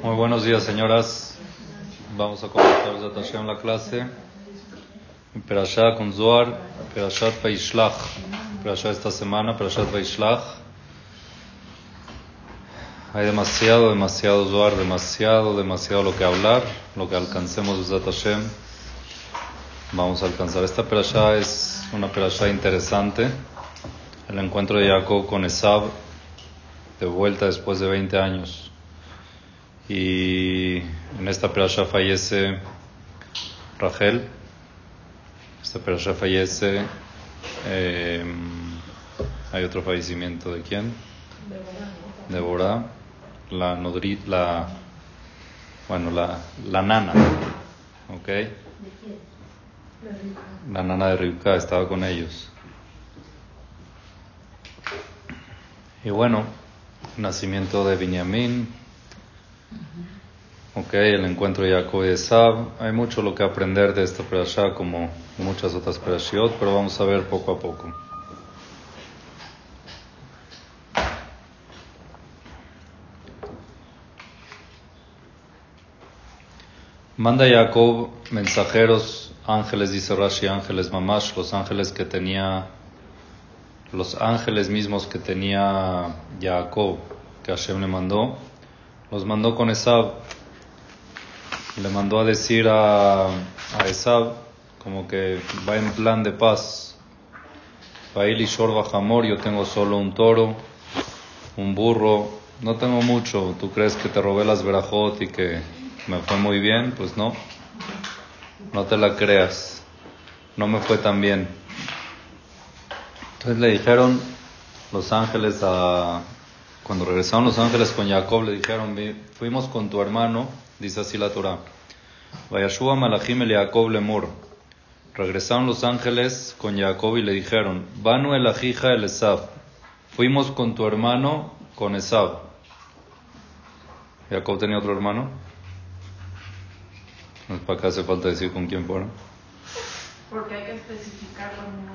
Muy buenos días, señoras. Vamos a comenzar en la clase. Perashat con Zohar, Perashat Vaishlach. Perashat esta semana, Perashat Vaishlach. Hay demasiado, demasiado Zohar, demasiado, demasiado lo que hablar, lo que alcancemos de Hashem. Vamos a alcanzar. Esta Perashat es una Perashat interesante. El encuentro de Jacob con Esab, de vuelta después de 20 años. Y en esta perasha fallece Rachel. Esta perasha fallece. Eh, hay otro fallecimiento de quién? De Borá. La nodrit, la. Bueno, la, la nana. ¿Ok? La nana de Rivka estaba con ellos. Y bueno, nacimiento de Binyamin, ok, el encuentro de Jacob y Esab. Hay mucho lo que aprender de esta perashá como muchas otras perashiot, pero vamos a ver poco a poco. Manda Jacob mensajeros, ángeles, dice Rashi, ángeles mamash, los ángeles que tenía los ángeles mismos que tenía Jacob, que Hashem le mandó, los mandó con Esab. Le mandó a decir a, a Esab, como que va en plan de paz. y Shor Jamor, yo tengo solo un toro, un burro, no tengo mucho. ¿Tú crees que te robé las verajot y que me fue muy bien? Pues no, no te la creas. No me fue tan bien. Entonces le dijeron los ángeles a... Cuando regresaron los ángeles con Jacob, le dijeron, fuimos con tu hermano, dice así la Torah. Vayashua Malachim el Jacob lemur. Regresaron los ángeles con Jacob y le dijeron, Banu el Ajija el Esab. Fuimos con tu hermano, con Esab. Jacob tenía otro hermano. Para acá hace falta decir con quién fueron. Porque hay que especificarlo en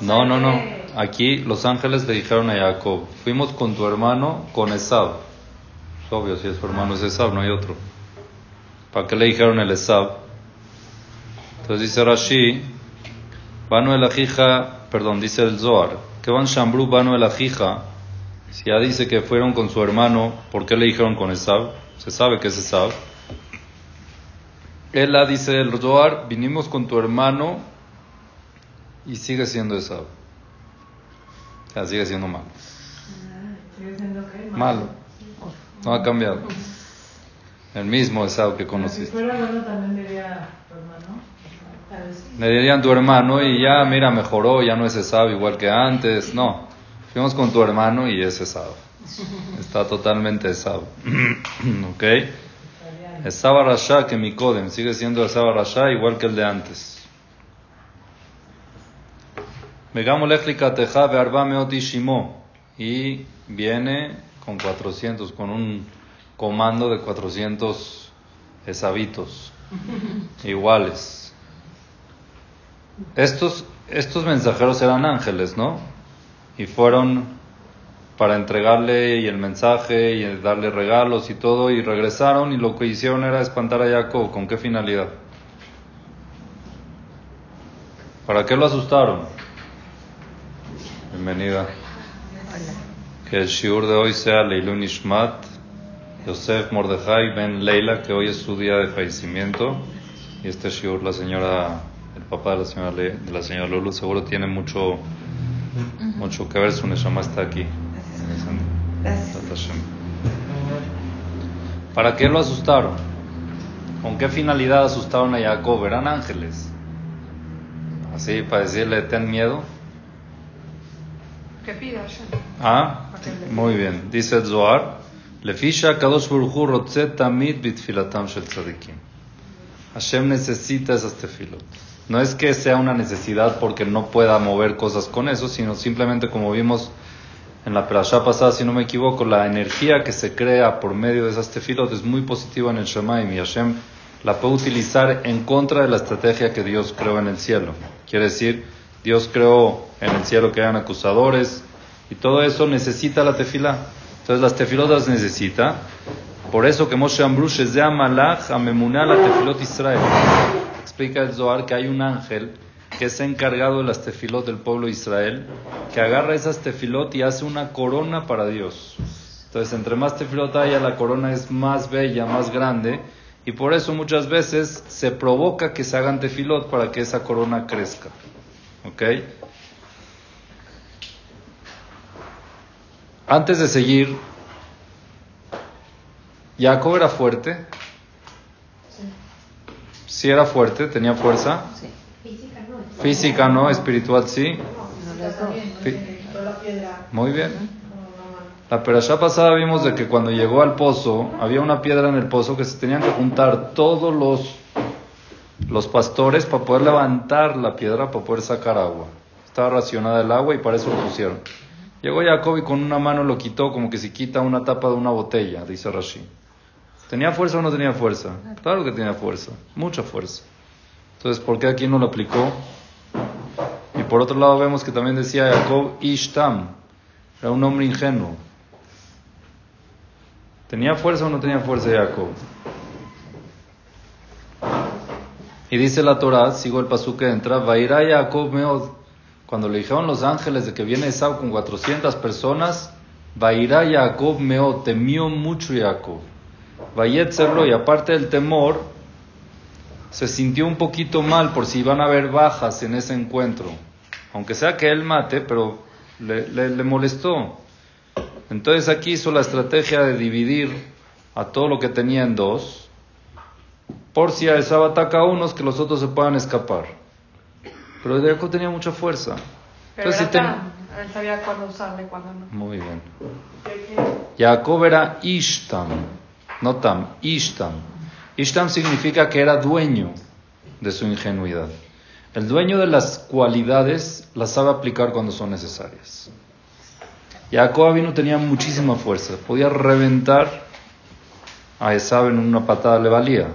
no, no, no. Aquí los ángeles le dijeron a Jacob, fuimos con tu hermano, con Esab. Es obvio, si es su hermano es Esab, no hay otro. ¿Para qué le dijeron el Esab? Entonces dice Rashi, Banu el Ajija, perdón, dice el Zohar, que van Shambru Banu el Ajija, si ya dice que fueron con su hermano, ¿por qué le dijeron con Esab? Se sabe que es Esab. Él dice el Zohar, vinimos con tu hermano y sigue siendo Esab. O sea, sigue siendo malo. Malo. No ha cambiado. El mismo Esab que conociste. Le dirían tu hermano y ya, mira, mejoró, ya no es Esab igual que antes. No, fuimos con tu hermano y es Esab. Está totalmente Esab. ¿Ok? Esab Rasha que mi Kodem sigue siendo Esab Rasha igual que el de antes. Y viene con 400, con un comando de 400 esabitos iguales. Estos, estos mensajeros eran ángeles, ¿no? Y fueron para entregarle y el mensaje y darle regalos y todo, y regresaron y lo que hicieron era espantar a Jacob. ¿Con qué finalidad? ¿Para qué lo asustaron? Bienvenida. Que el shiur de hoy sea Leilun Ishmat, Yosef Mordejai Ben Leila, que hoy es su día de fallecimiento. Y este shiur, la señora, el papá de la señora, de la señora Lulu, seguro tiene mucho, mucho que ver. Su Neshama está aquí. Gracias. ¿Para qué lo asustaron? ¿Con qué finalidad asustaron a Jacob? Eran ángeles. Así, para decirle, ten miedo. Ah, muy bien. Dice el Zohar, Lefisha Kadosh tamid bitfilatam shel tzadikim. Hashem necesita esas tefilot. No es que sea una necesidad porque no pueda mover cosas con eso, sino simplemente como vimos en la perashá pasada, si no me equivoco, la energía que se crea por medio de esas tefilot es muy positiva en el Shemaim y Hashem la puede utilizar en contra de la estrategia que Dios creó en el cielo. Quiere decir, Dios creó en el cielo que hayan acusadores y todo eso necesita la tefila. Entonces las tefilotas necesita Por eso que Moshe Ambrush es de Amalach a la Tefilot Israel. Explica el Zohar que hay un ángel que es encargado de las tefilot del pueblo de Israel, que agarra esas tefilot y hace una corona para Dios. Entonces, entre más tefilot haya, la corona es más bella, más grande, y por eso muchas veces se provoca que se hagan tefilot para que esa corona crezca. ¿Ok? Antes de seguir, Jacob era fuerte. Sí. era fuerte, tenía fuerza. Sí. Física no. espiritual sí. Muy bien. La perashá pasada vimos de que cuando llegó al pozo, había una piedra en el pozo que se tenían que juntar todos los, los pastores para poder levantar la piedra, para poder sacar agua. Estaba racionada el agua y para eso lo pusieron. Llegó Jacob y con una mano lo quitó como que si quita una tapa de una botella, dice Rashi. ¿Tenía fuerza o no tenía fuerza? Claro que tenía fuerza, mucha fuerza. Entonces, ¿por qué aquí no lo aplicó? Y por otro lado vemos que también decía Jacob Ishtam, era un hombre ingenuo. ¿Tenía fuerza o no tenía fuerza Jacob? Y dice la Torah, sigo el pasú que entra, Vairá Jacob Meod. Cuando le dijeron los ángeles de que viene Esau con 400 personas, Vairá Jacob Meod, temió mucho Jacob. Vayetzerlo, y aparte del temor, se sintió un poquito mal por si iban a haber bajas en ese encuentro. Aunque sea que él mate, pero le, le molestó. Entonces aquí hizo la estrategia de dividir a todo lo que tenía en dos, por si a esa ataca a unos que los otros se puedan escapar. Pero Jacob tenía mucha fuerza. Pero Entonces, él sabía cuándo usarle y cuándo no. Muy bien. Jacob era Ishtam, no Tam, Ishtam. Ishtam significa que era dueño de su ingenuidad. El dueño de las cualidades las sabe aplicar cuando son necesarias. Jacob vino tenía muchísima fuerza, podía reventar a Esab en una patada, le valía.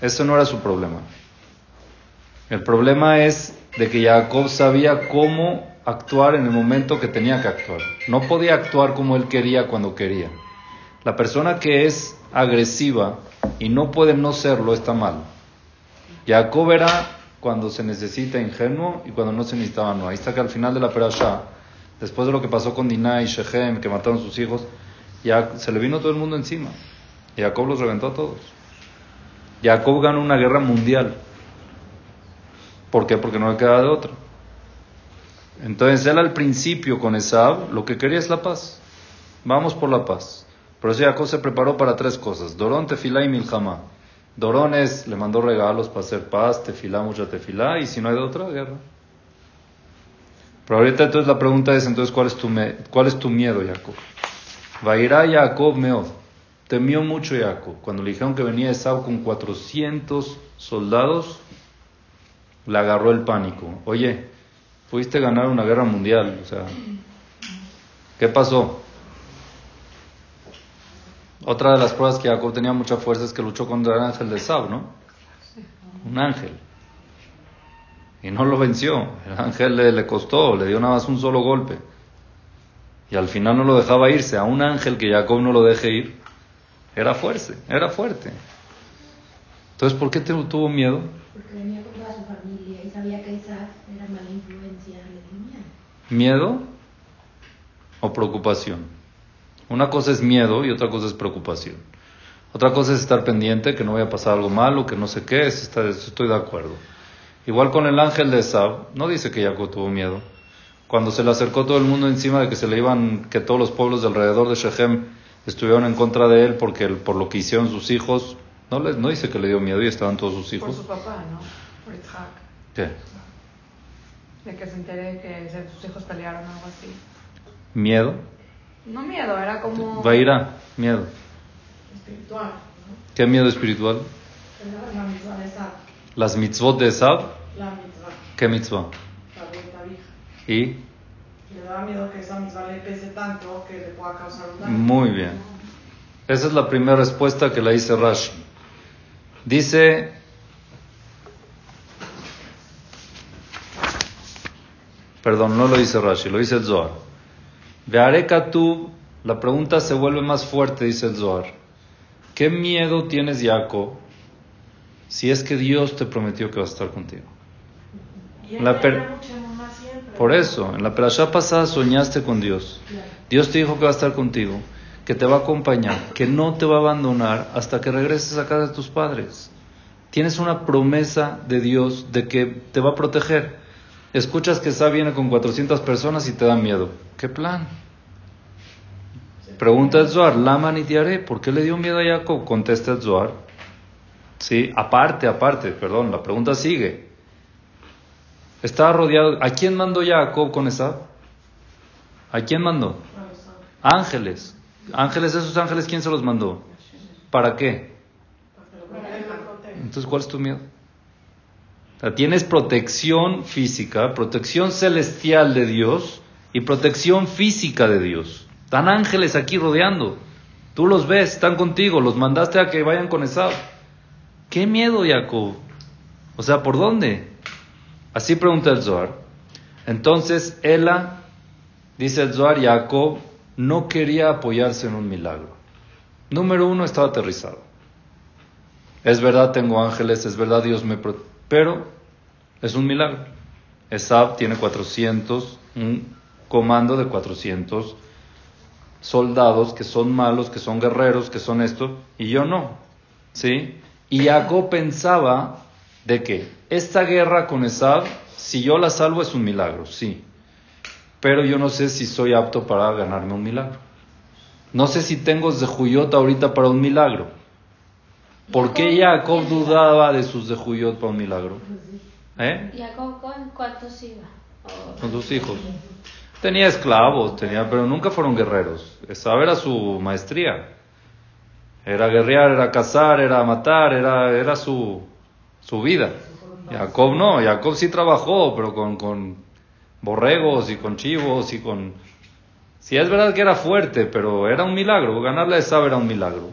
Eso no era su problema. El problema es de que Jacob sabía cómo actuar en el momento que tenía que actuar. No podía actuar como él quería cuando quería. La persona que es agresiva y no puede no serlo está mal. Jacob era cuando se necesita ingenuo y cuando no se necesitaba no. Ahí está que al final de la perashá después de lo que pasó con Dinah y Shechem, que mataron sus hijos, ya se le vino todo el mundo encima. Jacob los reventó a todos. Jacob ganó una guerra mundial. ¿Por qué? Porque no le queda de otra. Entonces él al principio con Esab lo que quería es la paz. Vamos por la paz. Pero eso Jacob se preparó para tres cosas. Dorón, tefilá y milhamá. Dorón es, le mandó regalos para hacer paz, tefilá, mucha tefilá, y si no hay de otra, guerra. Pero ahorita entonces la pregunta es, entonces, ¿cuál es tu, cuál es tu miedo, Jacob? Vairá Jacob meod. Temió mucho Jacob. Cuando le dijeron que venía Esau con 400 soldados, le agarró el pánico. Oye, fuiste a ganar una guerra mundial. O sea, ¿qué pasó? Otra de las pruebas que Jacob tenía mucha fuerza es que luchó contra el ángel de Esau, ¿no? Un ángel. Y no lo venció. El ángel le, costó, le dio nada más un solo golpe. Y al final no lo dejaba irse. A un ángel que Jacob no lo deje ir, era fuerte, era fuerte. Entonces, ¿por qué tuvo miedo? Porque venía con toda su familia y sabía que Isaac era mala influencia. miedo. ¿Miedo o preocupación? Una cosa es miedo y otra cosa es preocupación. Otra cosa es estar pendiente, que no vaya a pasar algo malo, que no sé qué, estoy de acuerdo. Igual con el ángel de Esab, no dice que Jacob tuvo miedo. Cuando se le acercó todo el mundo encima de que se le iban, que todos los pueblos de alrededor de Shechem estuvieron en contra de él porque por lo que hicieron sus hijos, no, les, no dice que le dio miedo y estaban todos sus hijos. Por su papá, ¿no? Por Isaac. ¿Qué? De que se entere que sus hijos pelearon o algo así. ¿Miedo? No miedo, era como... Va a ir a miedo. Espiritual. ¿no? ¿Qué miedo espiritual? La misma de Las mitzvot de Esab la mitzvah. ¿Qué mitzvah? La ¿Y? Le da miedo que esa mitzvah le pese tanto que le pueda causar un daño. Muy bien. Esa es la primera respuesta que la dice Rashi. Dice, perdón, no lo dice Rashi, lo dice el Zohar. Veare la pregunta se vuelve más fuerte, dice el Zohar. ¿Qué miedo tienes, Jacob, si es que Dios te prometió que va a estar contigo? La Por eso, en la perashá pasada soñaste con Dios. Dios te dijo que va a estar contigo, que te va a acompañar, que no te va a abandonar hasta que regreses a casa de tus padres. Tienes una promesa de Dios de que te va a proteger. Escuchas que Sa viene con 400 personas y te da miedo. ¿Qué plan? Pregunta el Zohar, Lama ni haré, ¿por qué le dio miedo a Jacob? Contesta el Zohar. Sí, aparte, aparte, perdón, la pregunta sigue. Estaba rodeado. ¿A quién mandó Jacob con esa? ¿A quién mandó? Ángeles. Ángeles, esos ángeles, ¿quién se los mandó? ¿Para qué? Entonces, ¿cuál es tu miedo? tienes protección física, protección celestial de Dios y protección física de Dios. Están ángeles aquí rodeando. Tú los ves, están contigo, los mandaste a que vayan con Esab. ¿Qué miedo, Jacob? O sea, ¿por dónde? Así pregunta el Zohar. Entonces, Ela, dice el Zohar, Jacob no quería apoyarse en un milagro. Número uno, estaba aterrizado. Es verdad, tengo ángeles, es verdad, Dios me protege. Pero es un milagro. Esab tiene 400, un comando de 400 soldados que son malos, que son guerreros, que son esto, y yo no. ¿Sí? Y Jacob pensaba de que esta guerra con Esab, si yo la salvo es un milagro, sí. Pero yo no sé si soy apto para ganarme un milagro. No sé si tengo Zehuyot ahorita para un milagro. ¿Por qué Jacob dudaba de sus Zehuyot para un milagro? ¿Eh? ¿Jacob con cuántos iba? Con sus hijos. Tenía esclavos, tenía, pero nunca fueron guerreros. Esa era su maestría. Era guerrear, era cazar, era matar, era, era su, su vida. Jacob no, Jacob sí trabajó, pero con, con borregos y con chivos y con... Sí, es verdad que era fuerte, pero era un milagro. Ganarle a Esab era un milagro.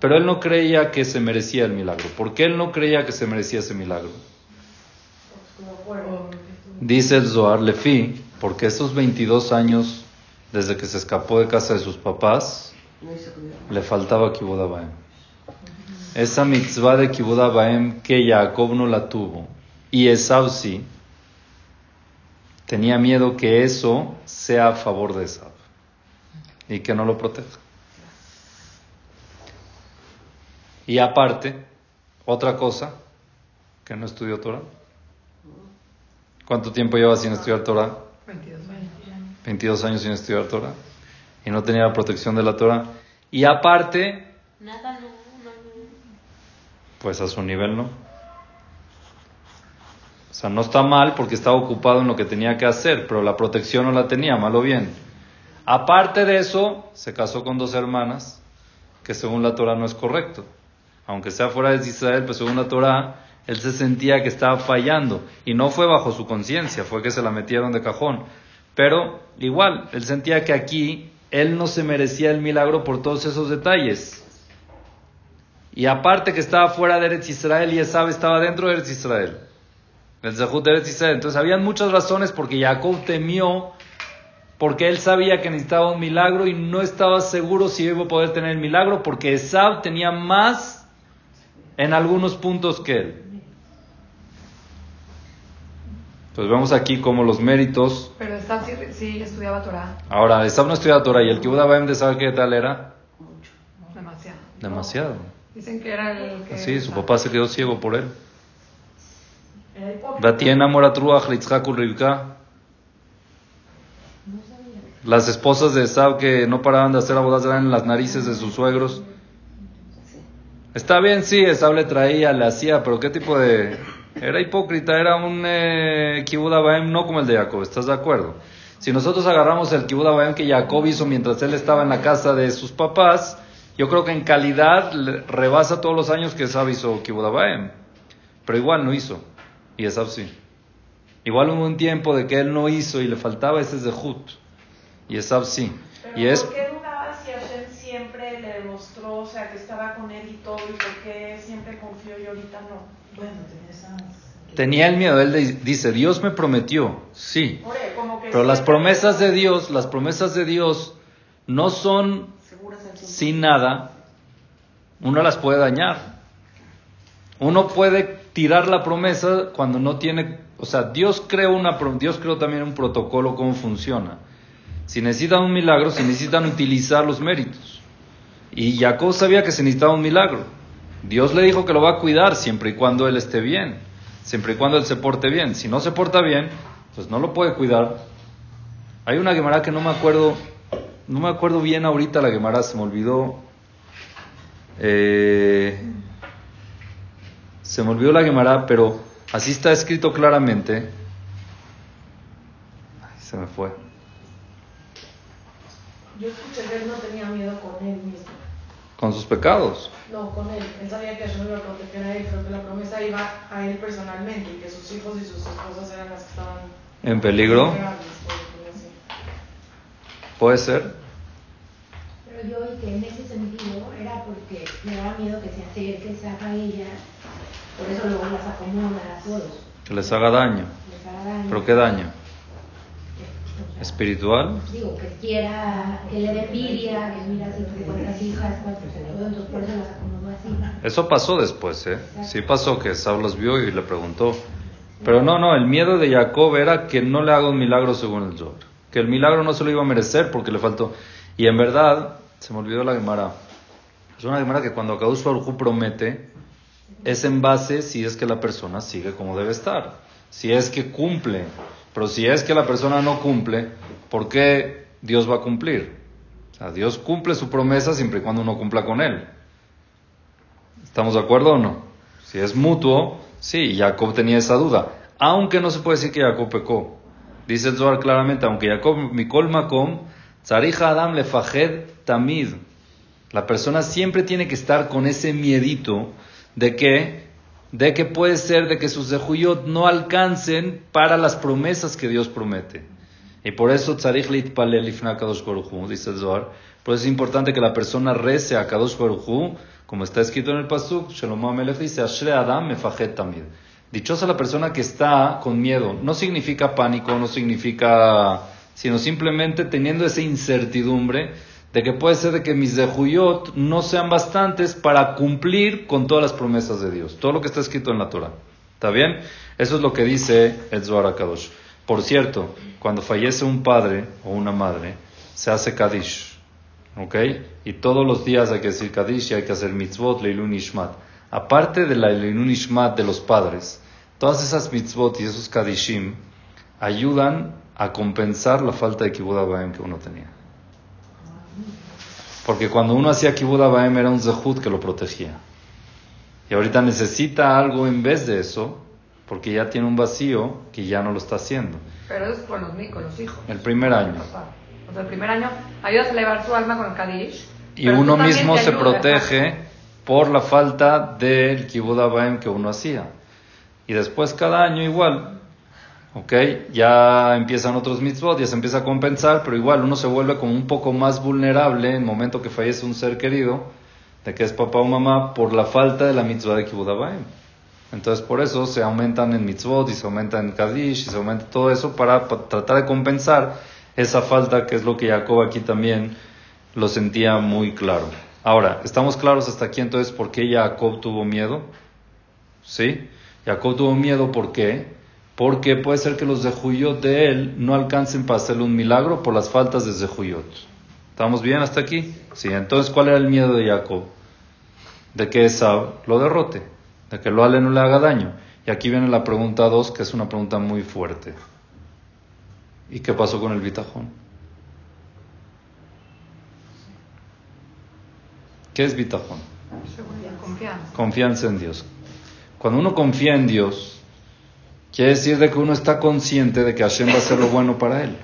Pero él no creía que se merecía el milagro. ¿Por qué él no creía que se merecía ese milagro? Dice el Zohar Lefi, porque esos 22 años desde que se escapó de casa de sus papás, le faltaba Kibbutz Esa mitzvah de Kibbutz que Jacob no la tuvo y Esau sí, tenía miedo que eso sea a favor de Esau y que no lo proteja. Y aparte, otra cosa, que no estudió Torah. ¿Cuánto tiempo lleva sin estudiar Torah? 22 años. 22 años sin estudiar Torah. Y no tenía la protección de la Torah. Y aparte... Nada, no, Pues a su nivel no. O sea, no está mal porque estaba ocupado en lo que tenía que hacer, pero la protección no la tenía, mal o bien. Aparte de eso, se casó con dos hermanas, que según la Torah no es correcto aunque sea fuera de Israel, pues según la Torah, él se sentía que estaba fallando. Y no fue bajo su conciencia, fue que se la metieron de cajón. Pero igual, él sentía que aquí él no se merecía el milagro por todos esos detalles. Y aparte que estaba fuera de Eretz Israel y Esab estaba dentro de Eretz Israel. El Zahut de Eretz Israel. Entonces habían muchas razones porque Jacob temió, porque él sabía que necesitaba un milagro y no estaba seguro si iba a poder tener el milagro, porque Esab tenía más en algunos puntos que él. Pues vemos aquí como los méritos. Pero Esab sí, estudiaba Torah. Ahora, Esab no estudiaba Torah y el Kibbutz Abaim de sabe qué tal era. Mucho. Demasiado. Demasiado. Dicen que era el que. Sí, su papá se quedó ciego por él. Las esposas de Esab que no paraban de hacer abodas en las narices de sus suegros. Está bien, sí, esa le traía, le hacía, pero ¿qué tipo de...? Era hipócrita, era un eh, no como el de Jacob, ¿estás de acuerdo? Si nosotros agarramos el Kibbutz que Jacob hizo mientras él estaba en la casa de sus papás, yo creo que en calidad rebasa todos los años que Esab hizo Kibbutz Pero igual no hizo, y Esab sí. Igual hubo un tiempo de que él no hizo y le faltaba ese Zehut, y Esab sí. y es demostró, o sea, que estaba con él y todo, y por qué siempre confió y ahorita no. Bueno, tenía esas... Tenía el miedo, él dice, Dios me prometió, sí, pero las promesas de Dios, las promesas de Dios no son sin nada, uno las puede dañar. Uno puede tirar la promesa cuando no tiene, o sea, Dios creó una Dios creó también un protocolo cómo funciona. Si necesitan un milagro, se necesitan utilizar los méritos. Y Jacob sabía que se necesitaba un milagro. Dios le dijo que lo va a cuidar siempre y cuando él esté bien, siempre y cuando él se porte bien. Si no se porta bien, pues no lo puede cuidar. Hay una Gemara que no me acuerdo, no me acuerdo bien ahorita la Gemara, se me olvidó. Eh, se me olvidó la Gemara, pero así está escrito claramente. se me fue. Yo escuché que él no tenía miedo con él mismo. ¿Con sus pecados? No, con él. Él sabía que Hashem iba a proteger a él, pero que la promesa iba a él personalmente y que sus hijos y sus esposas eran las que estaban en peligro. Puede ser. Yo oí que en ese sentido era porque le daba miedo que se acerque, se haga ella, por eso luego las acomoda a todos. Que les haga daño. Les haga daño. ¿Pero qué daño? espiritual. Digo, que quiera, que le dé envidia, que mira cuántas hijas, cuántos entonces por eso las acomodó así. Eso pasó después, ¿eh? Sí pasó que Saúl los vio y le preguntó. Pero no, no, el miedo de Jacob era que no le haga un milagro según el Zohar. Que el milagro no se lo iba a merecer porque le faltó. Y en verdad, se me olvidó la Gemara. Es una Gemara que cuando Akadosh Baruj promete, es en base si es que la persona sigue como debe estar. Si es que cumple pero si es que la persona no cumple, ¿por qué Dios va a cumplir? O sea, Dios cumple su promesa siempre y cuando uno cumpla con él. ¿Estamos de acuerdo o no? Si es mutuo, sí, Jacob tenía esa duda. Aunque no se puede decir que Jacob pecó. Dice el Zohar claramente, aunque Jacob, Mikol Makom, Tzarija Adam Lefajed Tamid. La persona siempre tiene que estar con ese miedito de que de que puede ser de que sus zehuyot no alcancen para las promesas que Dios promete. Y por eso tzarich litpalel ifna kadosh dice el Zohar. Por eso es importante que la persona rece a Kadosh Baruj como está escrito en el pasuk, Shalom Amelech dice, Ashre Adam mefajet tamid. Dichosa la persona que está con miedo. No significa pánico, no significa, sino simplemente teniendo esa incertidumbre de que puede ser de que mis dejuyot no sean bastantes para cumplir con todas las promesas de Dios, todo lo que está escrito en la Torah. ¿Está bien? Eso es lo que dice el Zohar Kadosh. Por cierto, cuando fallece un padre o una madre, se hace Kadish. ¿Ok? Y todos los días hay que decir Kadish y hay que hacer mitzvot, leilun ishmat. Aparte de la leilun ishmat de los padres, todas esas mitzvot y esos Kadishim ayudan a compensar la falta de kibbutz que uno tenía. Porque cuando uno hacía Kibbutz Abaem era un Zehut que lo protegía. Y ahorita necesita algo en vez de eso, porque ya tiene un vacío que ya no lo está haciendo. Pero es con los, con los hijos. El primer año. O sea, el primer año ayudas a elevar su alma con el Kadish. Y uno mismo se protege por la falta del Kibbutz Abaem que uno hacía. Y después cada año igual, ¿ok? Ya empiezan otros mitzvot, ya se empieza a compensar, pero igual uno se vuelve como un poco más vulnerable en el momento que fallece un ser querido, de que es papá o mamá, por la falta de la mitzvah de Kibbutz Entonces por eso se aumentan en mitzvot y se aumenta en Kadish y se aumenta todo eso para, tratar de compensar esa falta que es lo que Jacob aquí también lo sentía muy claro. Ahora, ¿estamos claros hasta aquí entonces por qué Jacob tuvo miedo? ¿Sí? Jacob tuvo miedo ¿por qué? Porque puede ser que los Zehuyot de él no alcancen para hacerle un milagro por las faltas de Zehuyot. ¿Estamos bien hasta aquí? Sí, entonces ¿cuál era el miedo de Jacob? De que Esau lo derrote, de que lo Ale no le haga daño. Y aquí viene la pregunta 2, que es una pregunta muy fuerte. ¿Y qué pasó con el bitajón? ¿Qué es bitajón? Confianza. Confianza en Dios. Cuando uno confía en Dios, Quiere decir de que uno está consciente de que Hashem va a hacer lo bueno para él.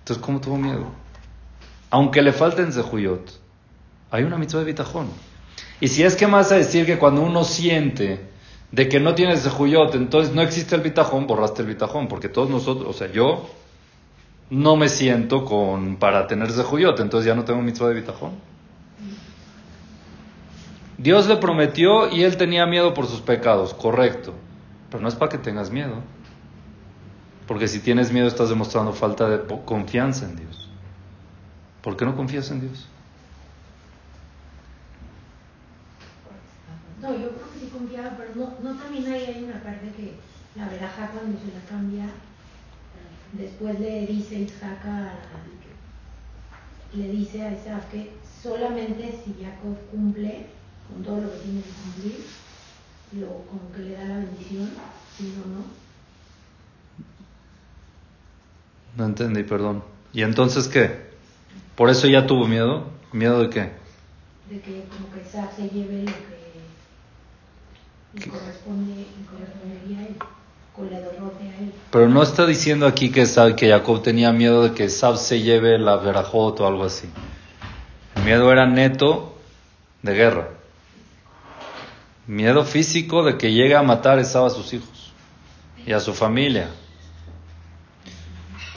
Entonces, ¿cómo tuvo miedo? Aunque le falten zehuyot, hay una mitzvah de bitajón. Y si es que más a decir que cuando uno siente de que no tienes zehuyot, entonces no existe el bitajón, borraste el bitajón, porque todos nosotros, o sea, yo no me siento con para tener zehuyot, entonces ya no tengo mitzvah de bitajón. Dios le prometió y él tenía miedo por sus pecados, correcto. Pero no es para que tengas miedo. Porque si tienes miedo estás demostrando falta de confianza en Dios. ¿Por qué no confías en Dios? No, yo creo que sí confiaba, pero no, no también hay una parte que la veraja cuando se la cambia, después le dice Isaac le dice a Isaac que solamente si Jacob cumple con todo lo que tiene que cumplir, lo, como que le da la bendición, si no, no. No entendí, perdón. ¿Y entonces qué? ¿Por eso ya tuvo miedo? ¿Miedo de qué? De que como que Isaac se lleve lo que le corresponde, correspondería a él, con la derrota a él. Pero no está diciendo aquí que, que Jacob tenía miedo de que Sab se lleve la verajot o algo así. El miedo era neto de guerra. Miedo físico de que llegue a matar a sus hijos y a su familia.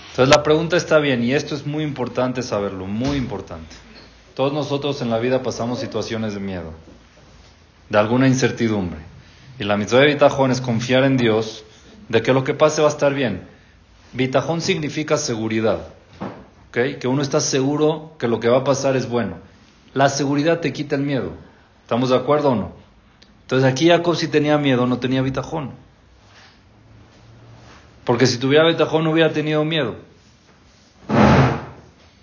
Entonces la pregunta está bien y esto es muy importante saberlo, muy importante. Todos nosotros en la vida pasamos situaciones de miedo, de alguna incertidumbre. Y la mitzvah de bitajón es confiar en Dios de que lo que pase va a estar bien. Bitajón significa seguridad, ¿ok? que uno está seguro que lo que va a pasar es bueno. La seguridad te quita el miedo. ¿Estamos de acuerdo o no? Entonces aquí Jacob si tenía miedo, no tenía bitajón. Porque si tuviera bitajón no hubiera tenido miedo.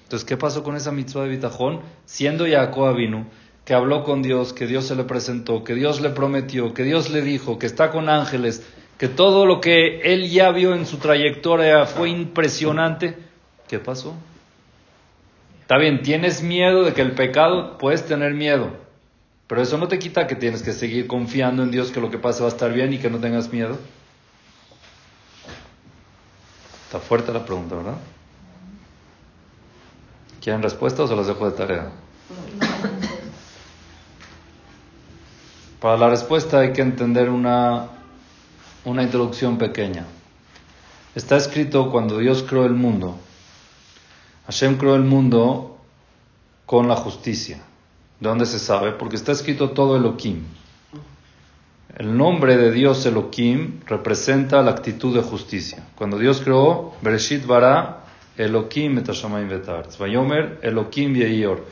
Entonces, ¿qué pasó con esa mitzvah de bitajón? Siendo Jacob vino, que habló con Dios, que Dios se le presentó, que Dios le prometió, que Dios le dijo, que está con ángeles, que todo lo que él ya vio en su trayectoria fue impresionante. ¿Qué pasó? Está bien, tienes miedo de que el pecado, puedes tener miedo, pero eso no te quita que tienes que seguir confiando en Dios que lo que pase va a estar bien y que no tengas miedo. Está fuerte la pregunta, ¿verdad? ¿Quieren respuesta o se las dejo de tarea? Para la respuesta hay que entender una, una introducción pequeña. Está escrito cuando Dios creó el mundo. Hashem creó el mundo con la justicia. ¿De dónde se sabe? Porque está escrito todo Elohim. El nombre de Dios Elohim representa la actitud de justicia. Cuando Dios creó, Bereshit bara Elohim et Hashamayim vetartz. Vayomer Elohim yeior.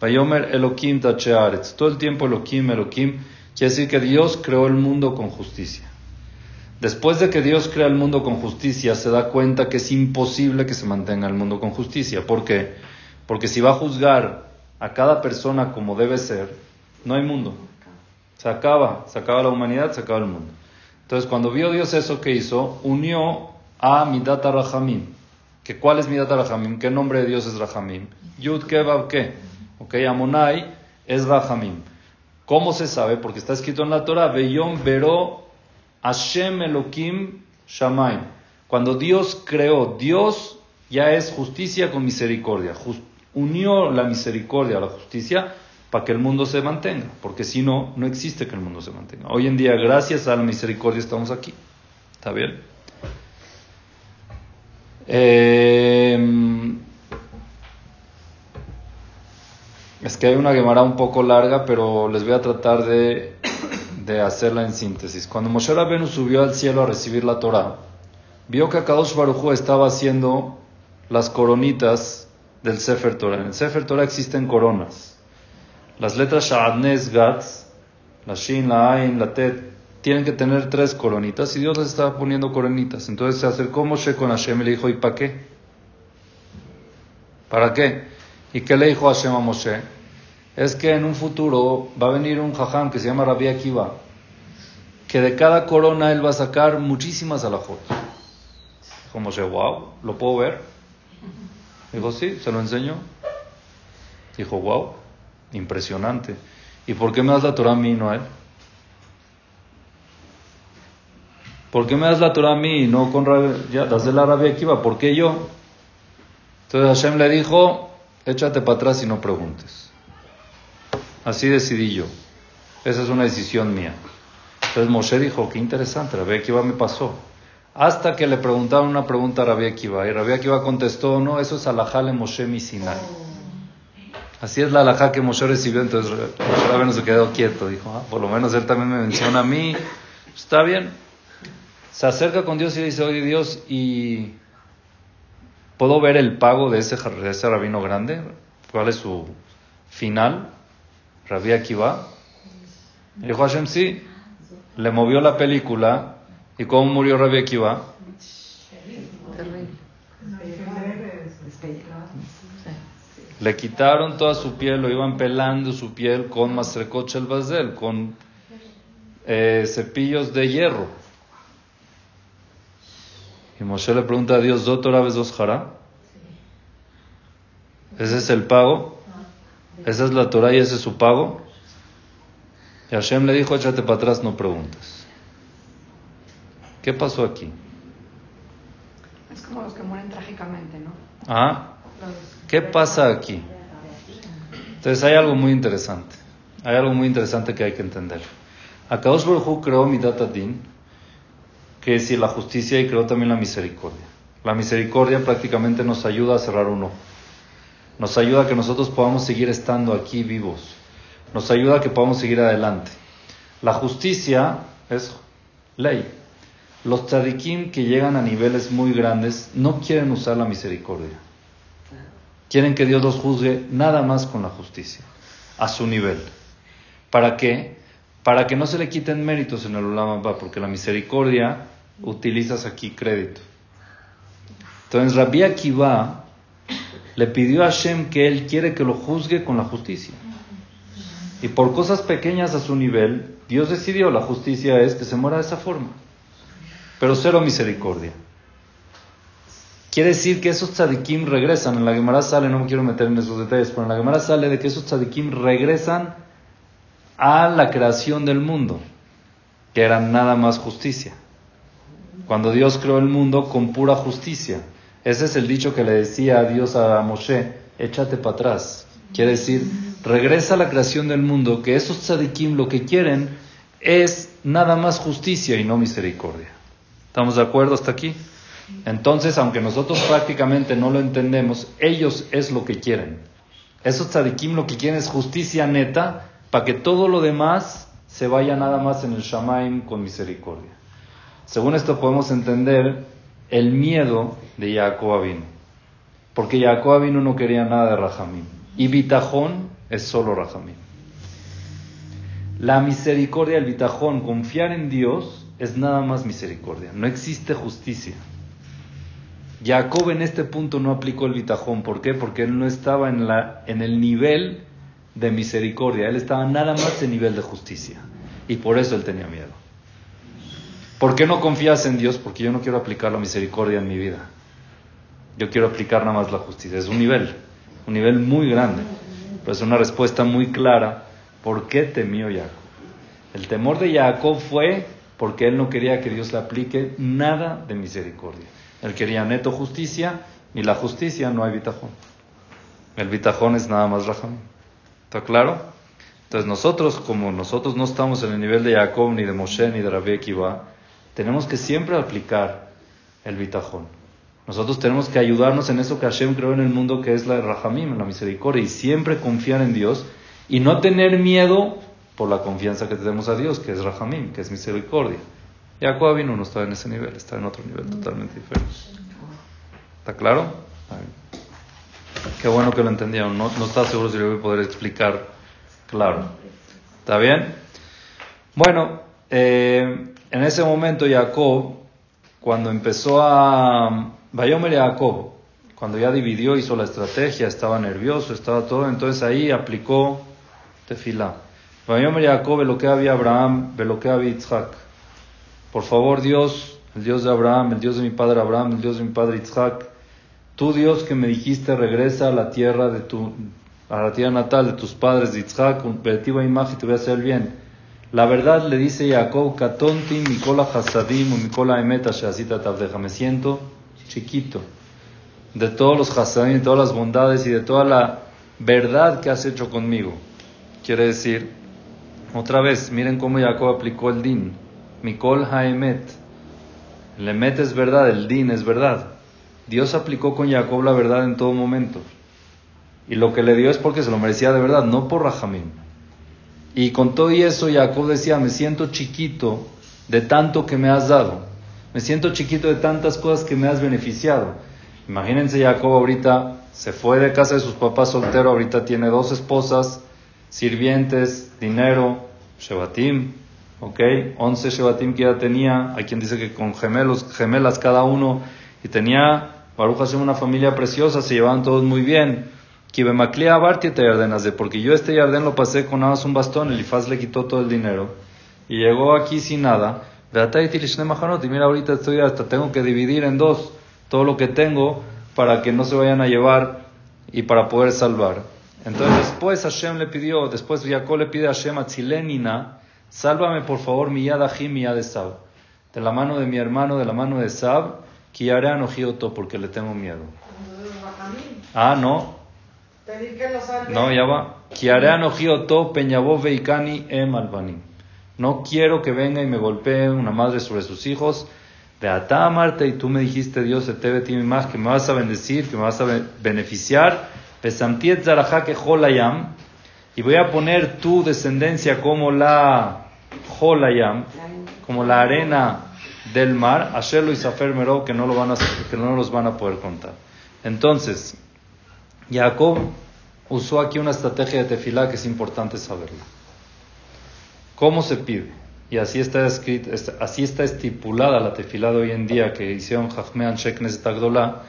Vayomer Elohim tachearetz. Todo el tiempo Elohim, Elohim. Quiere decir que Dios creó el mundo con justicia. Después de que Dios crea el mundo con justicia, se da cuenta que es imposible que se mantenga el mundo con justicia. ¿Por qué? Porque si va a juzgar a cada persona como debe ser, no hay mundo. Se acaba, se acaba la humanidad, se acaba el mundo. Entonces, cuando vio Dios eso que hizo, unió a Midata Rahamim que cuál es Midat Rahamim, qué nombre de Dios es Rahamim. Yud Kevav qué. Ok, Amonai es Rahamim. ¿Cómo se sabe? Porque está escrito en la Torah, Beyom Vero Hashem Elohim Shamaim. Cuando Dios creó, Dios ya es justicia con misericordia. Unió la misericordia a la justicia para que el mundo se mantenga, porque si no, no existe que el mundo se mantenga. Hoy en día, gracias a la misericordia, estamos aquí. ¿Está bien? Em, es que hay una Gemara un poco larga, pero les voy a tratar de, de hacerla en síntesis. Cuando Moshe Rabenu subió al cielo a recibir la Torah, vio que Akadosh Baruj estaba haciendo las coronitas del Sefer Torah. En el Sefer Torah existen coronas. Las letras Sha'adnes Gatz, la Shin, la Ain, la Tet, tienen que tener tres coronitas y Dios les estaba poniendo coronitas. Entonces se acercó Moshe con Hashem y le dijo, ¿y para qué? ¿Para qué? ¿Y qué le dijo Hashem a Moshe? Es que en un futuro va a venir un jajam que se llama Rabbi Akiva, que de cada corona él va a sacar muchísimas alajot. Dijo Moshe, wow, ¿lo puedo ver? Dijo, sí, se lo enseño. Dijo, wow, impresionante. ¿Y por qué me das la Torah a mí y no a él? ¿Por qué me das la Torah a mí y no con ya, das de la rabia Akiva? ¿Por qué yo? Entonces Hashem le dijo, échate para atrás y no preguntes. Así decidí yo. Esa es una decisión mía. Entonces Moshe dijo, qué interesante, Rabbi Akiva me pasó. Hasta que le preguntaron una pregunta a Rabbi Akiva. Y Rabbi Akiva contestó, no, eso es alajá le Moshe mi Sinai. Así es la alajá que Moshe recibió. Entonces Moshe no se quedó quieto. Dijo, ah, por lo menos él también me menciona a mí. Está bien se acerca con Dios y dice, oye Dios, ¿y puedo ver el pago de ese, ese rabino grande? ¿Cuál es su final? Rabí Akiva. dijo Hashem, sí. Le movió la película. ¿Y cómo murió Rabbi Akiva? Le quitaron toda su piel, lo iban pelando su piel con masrecoche el basel, con eh, cepillos de hierro. Y Moshe le pregunta a Dios, ¿Dotor dos jara? ¿Ese es el pago? ¿Esa es la Torah y ese es su pago? Y Hashem le dijo, échate para atrás, no preguntes. ¿Qué pasó aquí? Es como los que mueren trágicamente, ¿no? Ah. ¿Qué pasa aquí? Entonces hay algo muy interesante. Hay algo muy interesante que hay que entender. Akadosh Baruj creó Midat Adin, que es la justicia y creó también la misericordia. La misericordia prácticamente nos ayuda a cerrar un ojo. Nos ayuda a que nosotros podamos seguir estando aquí vivos. Nos ayuda a que podamos seguir adelante. La justicia es ley. Los tzadikim que llegan a niveles muy grandes no quieren usar la misericordia. Quieren que Dios los juzgue nada más con la justicia, a su nivel. ¿Para qué? Para que no se le quiten méritos en el Ulama porque la misericordia utilizas aquí crédito. Entonces Rabbi Akiva le pidió a Hashem que él quiere que lo juzgue con la justicia. Y por cosas pequeñas a su nivel, Dios decidió, la justicia es que se muera de esa forma. Pero cero misericordia. Quiere decir que esos tzadikim regresan. En la Gemara sale, no me quiero meter en esos detalles, pero en la Gemara sale de que esos tzadikim regresan a la creación del mundo, que era nada más justicia. Cuando Dios creó el mundo con pura justicia. Ese es el dicho que le decía a Dios a Moshe, échate para atrás. Quiere decir, regresa a la creación del mundo, que esos tzadikim lo que quieren es nada más justicia y no misericordia. ¿Estamos de acuerdo hasta aquí? Entonces, aunque nosotros prácticamente no lo entendemos, ellos es lo que quieren. Esos tzadikim lo que quieren es justicia neta para que todo lo demás se vaya nada más en el Shamaim con misericordia. Según esto podemos entender el miedo de Jacob Abin. Porque Jacob Abin no quería nada de Rahamim. Y Bitajón es solo Rahamim. La misericordia, el Bitajón, confiar en Dios es nada más misericordia. No existe justicia. Jacob en este punto no aplicó el bitajón. ¿Por qué? Porque él no estaba en, la, en el nivel de misericordia. Él estaba nada más en nivel de justicia. Y por eso él tenía miedo. ¿Por qué no confías en Dios? Porque yo no quiero aplicar la misericordia en mi vida. Yo quiero aplicar nada más la justicia. Es un nivel, un nivel muy grande. Pero es una respuesta muy clara. ¿Por qué temió Jacob? El temor de Jacob fue porque él no quería que Dios le aplique nada de misericordia. Él quería neto justicia y la justicia no hay bitajón. El bitajón es nada más rajam. ¿Está claro? Entonces nosotros, como nosotros no estamos en el nivel de Jacob, ni de Moshe, ni de Rabbi Akiva, tenemos que siempre aplicar el bitajón. Nosotros tenemos que ayudarnos en eso que Hashem creó en el mundo, que es la Rahamim, la misericordia, y siempre confiar en Dios y no tener miedo por la confianza que tenemos a Dios, que es Rahamim, que es misericordia. Jacob vino no está en ese nivel, está en otro nivel totalmente diferente. ¿Está claro? Qué bueno que lo entendieron. No, no está seguro si lo voy a poder explicar claro. ¿Está bien? Bueno, eh, en ese momento Jacob, cuando empezó a... Bayomer Jacob, cuando ya dividió, hizo la estrategia, estaba nervioso, estaba todo, entonces ahí aplicó tefilá. Bayomer Jacob, lo que había Abraham, lo que había Isaac. Por favor, Dios, el Dios de Abraham, el Dios de mi padre Abraham, el Dios de mi padre Isaac, tú Dios que me dijiste regresa a la tierra de tu, a la tierra natal de tus padres de Isaac, competitiva imagen, te voy a hacer bien. La verdad le dice Jacob, Katonti, Mikola Hasadim, Mikola Emeta Shazita Tabdeja, me siento chiquito de todos los Hasadim, de todas las bondades y de toda la verdad que has hecho conmigo. Quiere decir, otra vez, miren cómo Jacob aplicó el din. Mikol Haemet. El Emet es verdad, el Din es verdad. Dios aplicó con Jacob la verdad en todo momento. Y lo que le dio es porque se lo merecía de verdad, no por Rahamim. Y con todo y eso Jacob decía, me siento chiquito de tanto que me has dado. Me siento chiquito de tantas cosas que me has beneficiado. Imagínense Jacob ahorita se fue de casa de sus papás soltero, ahorita tiene dos esposas, sirvientes, dinero, Shebatim, ¿ok? 11 Shebatim que ya tenía, hay quien dice que con gemelos, gemelas cada uno, y tenía, Baruch Hashem, una familia preciosa, se llevaban todos muy bien. Porque yo este Yarden lo pasé con nada más un bastón, el Ifaz le quitó todo el dinero y llegó aquí sin nada. Y mira, ahorita estoy hasta tengo que dividir en dos todo lo que tengo para que no se vayan a llevar y para poder salvar. Entonces después Hashem le pidió, después Jacob le pide a Hashem a Tzilenina, sálvame por favor mi yad mi yad Sab, de la mano de mi hermano, de la mano de Sab, que haré anojioto porque le tengo miedo. Ah, no. No, ya va. Kiare anojioto peñabó veikani em albani. No quiero que venga y me golpee una madre sobre sus hijos. De Ata Marte, y tú me dijiste, Dios, te ve más, que me vas a bendecir, que me vas a beneficiar. Pesamtiet que Jolayam, y voy a poner tu descendencia como la Jolayam, como la arena del mar, Asherlo y Safer Mero, que no, lo van a, que no los van a poder contar. Entonces, Jacob usó aquí una estrategia de tefilá que es importante saberla. ¿Cómo se pide? Y así está escrito, así está estipulada la tefilá de hoy en día que hicieron Jachmean Sheknes Tagdolá.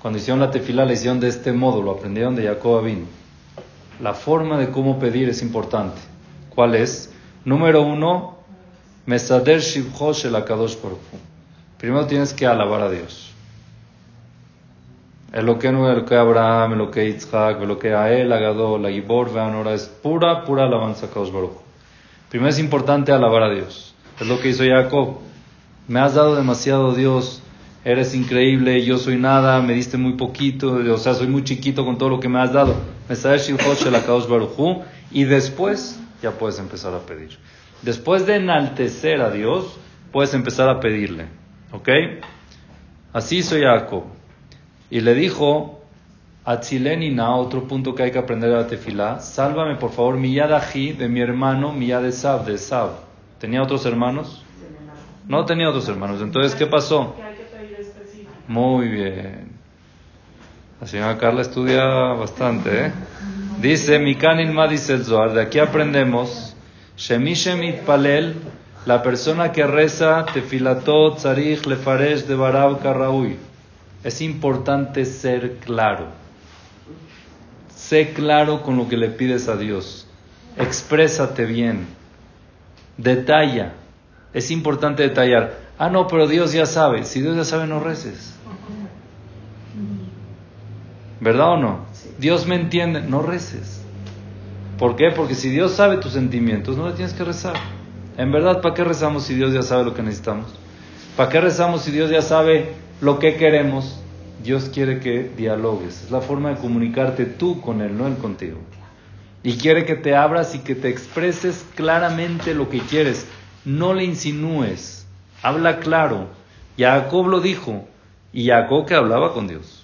Cuando hicieron la tefilá la hicieron de este modo, lo aprendieron de Jacob Abin. La forma de cómo pedir es importante. ¿Cuál es? Número uno, Mesader Shivhosh el Akadosh Primero tienes que alabar a Dios. El lo que no, el que Abraham, el lo que Yitzhak, el lo que Ael, Agadol, la Gibor, ahora es pura, pura alabanza a Kadosh Baruch. Primero es importante alabar a Dios. Es lo que hizo Jacob. Me has dado demasiado, Dios. Eres increíble, yo soy nada, me diste muy poquito, o sea, soy muy chiquito con todo lo que me has dado. Y después ya puedes empezar a pedir. Después de enaltecer a Dios, puedes empezar a pedirle. ¿Ok? Así hizo Jacob. Y le dijo, Atzilenina, otro punto que hay que aprender a la tefilá, sálvame por favor mi yadaji de mi hermano, mi de Sab, de Sab. ¿Tenía otros hermanos? No tenía otros hermanos. Entonces, ¿qué pasó? Muy bien. La señora Carla estudia bastante, ¿eh? Dice, Mikanin Ma dice el Zohar, de aquí aprendemos, Shemishemit Palel, la persona que reza tefilatot, tzarich, lefaresh, de barab, karraui. Es importante ser claro. Sé claro con lo que le pides a Dios. Exprésate bien. Detalla. Es importante detallar. Ah, no, pero Dios ya sabe. Si Dios ya sabe, no reces. ¿Verdad o no? Dios me entiende, no reces. ¿Por qué? Porque si Dios sabe tus sentimientos, no le tienes que rezar. En verdad, ¿para qué rezamos si Dios ya sabe lo que necesitamos? ¿Para qué rezamos si Dios ya sabe lo que queremos? Dios quiere que dialogues. Es la forma de comunicarte tú con Él, no Él contigo. Y quiere que te abras y que te expreses claramente lo que quieres. No le insinúes. Habla claro. Jacob lo dijo. Y Jacob que hablaba con Dios.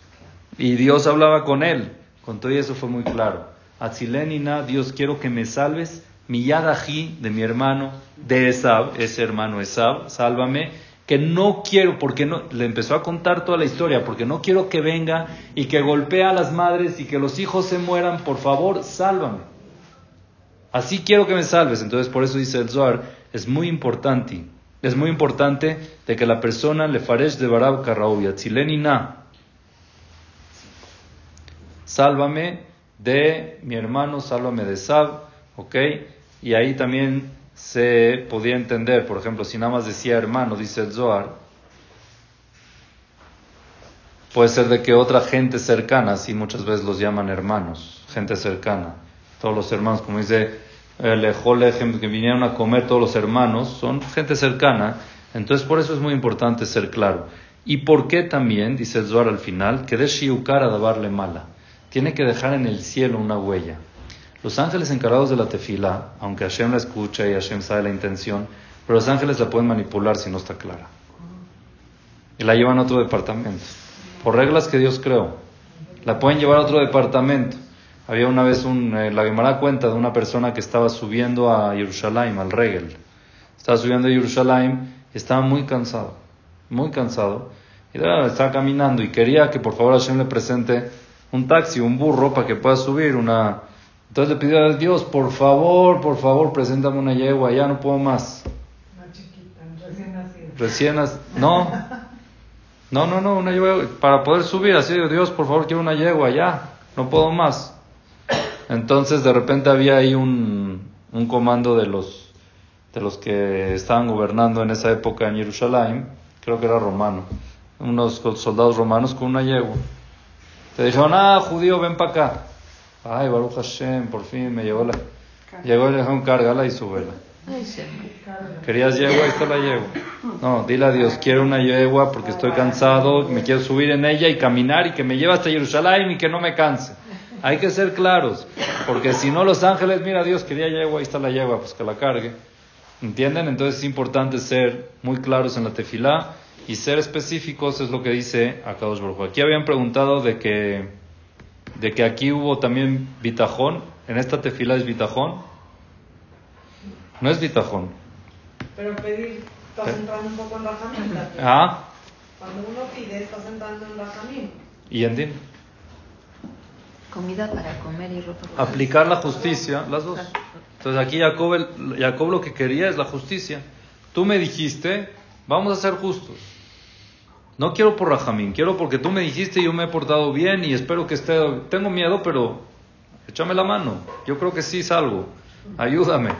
Y Dios hablaba con él. Con todo eso fue muy claro. Atzilenina, Dios quiero que me salves. Mi yadaji de mi hermano, de Esab, ese hermano Esab, sálvame que no quiero, porque no, le empezó a contar toda la historia, porque no quiero que venga y que golpee a las madres y que los hijos se mueran, por favor, sálvame. Así quiero que me salves. Entonces, por eso dice el Zohar, es muy importante, es muy importante de que la persona le faresh de Barab Karraubia, na, sálvame de mi hermano, sálvame de Sab, ¿ok? Y ahí también se podía entender, por ejemplo, si nada más decía hermano, dice el puede ser de que otra gente cercana, así muchas veces los llaman hermanos, gente cercana, todos los hermanos, como dice el ejemplo que vinieron a comer todos los hermanos, son gente cercana, entonces por eso es muy importante ser claro. ¿Y por qué también, dice el Zohar al final, que de Shiukar a darle mala? Tiene que dejar en el cielo una huella. Los ángeles encargados de la tefila, aunque Hashem la escucha y Hashem sabe la intención, pero los ángeles la pueden manipular si no está clara. Y la llevan a otro departamento. Por reglas que Dios creó. La pueden llevar a otro departamento. Había una vez un, eh, la Gemara cuenta de una persona que estaba subiendo a Jerusalén, al Regel. Estaba subiendo a Jerusalén y estaba muy cansado. Muy cansado. Y estaba caminando y quería que por favor Hashem le presente un taxi, un burro para que pueda subir una, Entonces le pidió a Dios, por favor, por favor, preséntame una yegua, ya no puedo más. Una chiquita, recién nacida. Recién nacida. No, no, no, no, una yegua, para poder subir, así, Dios, por favor, quiero una yegua, ya, no puedo más. Entonces de repente había ahí un, un comando de los, de los que estaban gobernando en esa época en Jerusalén, creo que era romano, unos soldados romanos con una yegua. Te dijeron, ah, judío, ven para acá. Ay, Baruch Hashem, por fin me llegó la... Llegó y le dijeron, cárgala y súbela. ¿Querías yegua? Ahí está la yegua. No, dile a Dios, quiero una yegua porque estoy cansado, me quiero subir en ella y caminar y que me lleve hasta Jerusalén y que no me canse. Hay que ser claros, porque si no los ángeles, mira Dios, quería yegua, ahí está la yegua, pues que la cargue. ¿Entienden? Entonces es importante ser muy claros en la tefilá y ser específicos es lo que dice Akadosh Baruj. Aquí habían preguntado de que, de que aquí hubo también bitajón. En esta tefila es bitajón. No es bitajón. Pero pedir, estás entrando un poco en rajamín. Ah. Cuando uno pide, estás entrando en rajamín. ¿Y en Comida para comer y ropa para Aplicar la justicia, las dos. Entonces aquí Jacob, Jacob lo que quería es la justicia. Tú me dijiste, vamos a ser justos. No quiero por Rajamín, quiero porque tú me dijiste y yo me he portado bien y espero que esté. Tengo miedo, pero échame la mano. Yo creo que sí salgo. Ayúdame.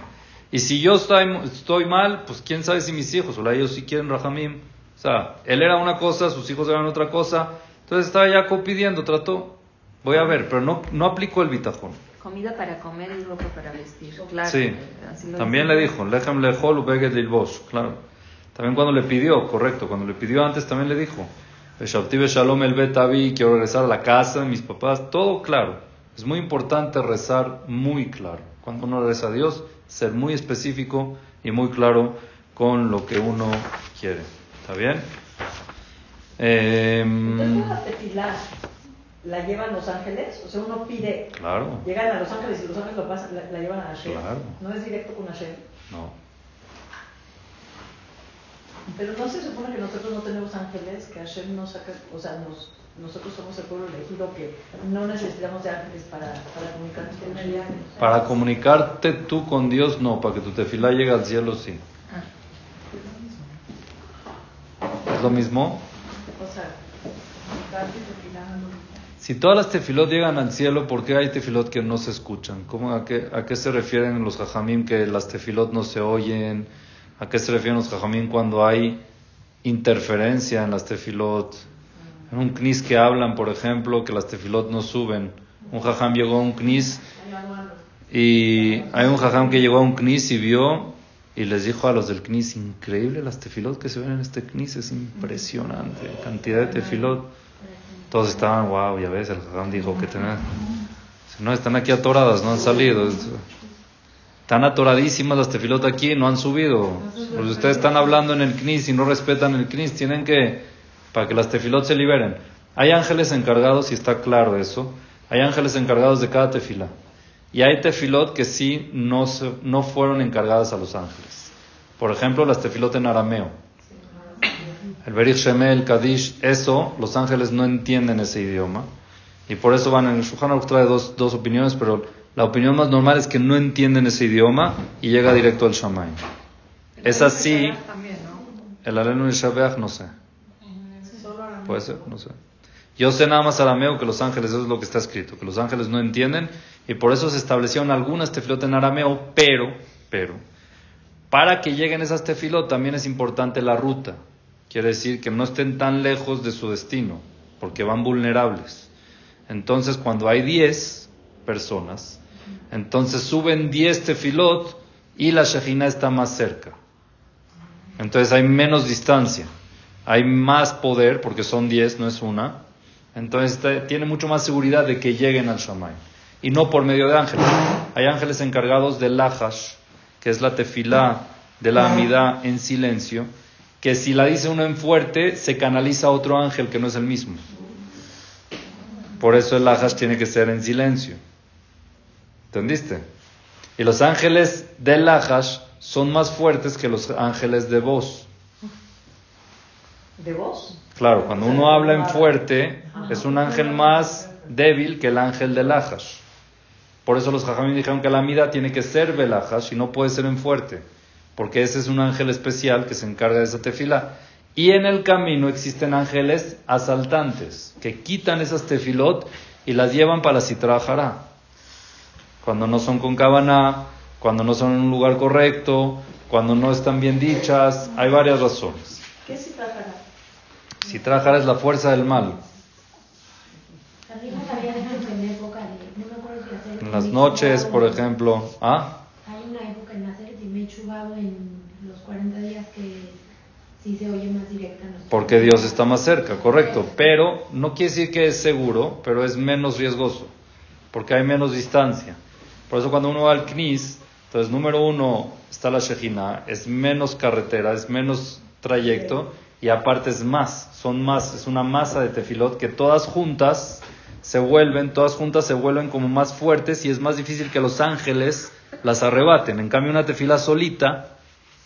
Y si yo estoy, estoy mal, pues quién sabe si mis hijos, o ellos sí quieren Rajamín. O sea, él era una cosa, sus hijos eran otra cosa. Entonces estaba Jacob pidiendo, trató. Voy a ver, pero no, no aplicó el bitajón. Comida para comer y ropa para vestir, claro. Sí, también le dijo, lejem lejol ubeget lilbosh, claro. También cuando le pidió, correcto, cuando le pidió antes también le dijo, Shalom el Betavi, quiero regresar a la casa de mis papás, todo claro. Es muy importante rezar muy claro. Cuando uno reza a Dios, ser muy específico y muy claro con lo que uno quiere. ¿Está bien? Eh, la llevan los ángeles, o sea, uno pide, claro. llegan a los ángeles y los ángeles lo pasan, la, llevan a Hashem. Claro. No es directo con Hashem. No. Pero no se supone que nosotros no tenemos ángeles, que Hashem nos saca, o sea, nos, nosotros somos el pueblo elegido, que no necesitamos de ángeles para, para comunicarnos con Dios. Para comunicarte tú con Dios, no, para que tu tefilá llegue al cielo, sí. Ah. ¿Es lo mismo? O sea, si todas las tefilot llegan al cielo, ¿por qué hay tefilot que no se escuchan? ¿Cómo, a, qué, ¿A qué se refieren los jajamim que las tefilot no se oyen? ¿A qué se refieren los jajamín cuando hay interferencia en las tefilot? En un knis que hablan, por ejemplo, que las tefilot no suben. Un jajam llegó a un knis y hay un jajam que llegó a un knis y vio y les dijo a los del knis, increíble las tefilot que se ven en este knis, es impresionante, cantidad de tefilot. Todos estaban, wow, ya ves, el jajam dijo que. No, están aquí atoradas, no han salido. Están atoradísimas las tefilot aquí, no han subido. Pues ustedes están hablando en el CNIS y no respetan el CNIS, tienen que, para que las tefilot se liberen. Hay ángeles encargados, y está claro eso, hay ángeles encargados de cada tefila. Y hay tefilot que sí no, no fueron encargadas a los ángeles. Por ejemplo, las tefilot en arameo. El Berich Shemel, Kadish, eso, los ángeles no entienden ese idioma. Y por eso van en el Shulchan trae dos, dos opiniones, pero la opinión más normal es que no entienden ese idioma y llega directo al Shamay. Es así. El Alenu y el Shabeach no sé. Puede ser, no sé. Yo sé nada más arameo que los ángeles, eso es lo que está escrito, que los ángeles no entienden y por eso se establecieron algunas tefilot en arameo, pero, pero, para que lleguen esas tefilot también es importante la ruta. Quiere decir que no estén tan lejos de su destino, porque van vulnerables. Entonces, cuando hay 10 personas, entonces suben 10 tefilot y la Shejina está más cerca. Entonces hay menos distancia, hay más poder, porque son 10, no es una. Entonces tiene mucho más seguridad de que lleguen al Shamay. Y no por medio de ángeles. Hay ángeles encargados del Lahash, que es la tefilá de la amidad en silencio, que si la dice uno en fuerte, se canaliza a otro ángel que no es el mismo. Por eso el Lahash tiene que ser en silencio. ¿Entendiste? Y los ángeles del Lahash son más fuertes que los ángeles de voz. ¿De voz? Claro, cuando uno habla en fuerte, es un ángel más débil que el ángel del Lahash. Por eso los jajamim dijeron que la mida tiene que ser velajas y no puede ser en fuerte, porque ese es un ángel especial que se encarga de esa tefila. Y en el camino existen ángeles asaltantes que quitan esas tefilot y las llevan para la citra Cuando no son con cabana, cuando no son en un lugar correcto, cuando no están bien dichas, hay varias razones. ¿Qué es citra Citra es la fuerza del mal. En las noches, por ejemplo. ¿Ah? Hay una época en nacer y me he en los 40 días que sí se oye más directa. Porque Dios está más cerca, correcto. Pero no quiere decir que es seguro, pero es menos riesgoso. Porque hay menos distancia. Por eso cuando uno va al CNIS, entonces número uno está la Shejina, es menos carretera, es menos trayecto y aparte es más, son más, es una masa de tefilot que todas juntas se vuelven, todas juntas se vuelven como más fuertes y es más difícil que los ángeles las arrebaten. En cambio, una tefila solita,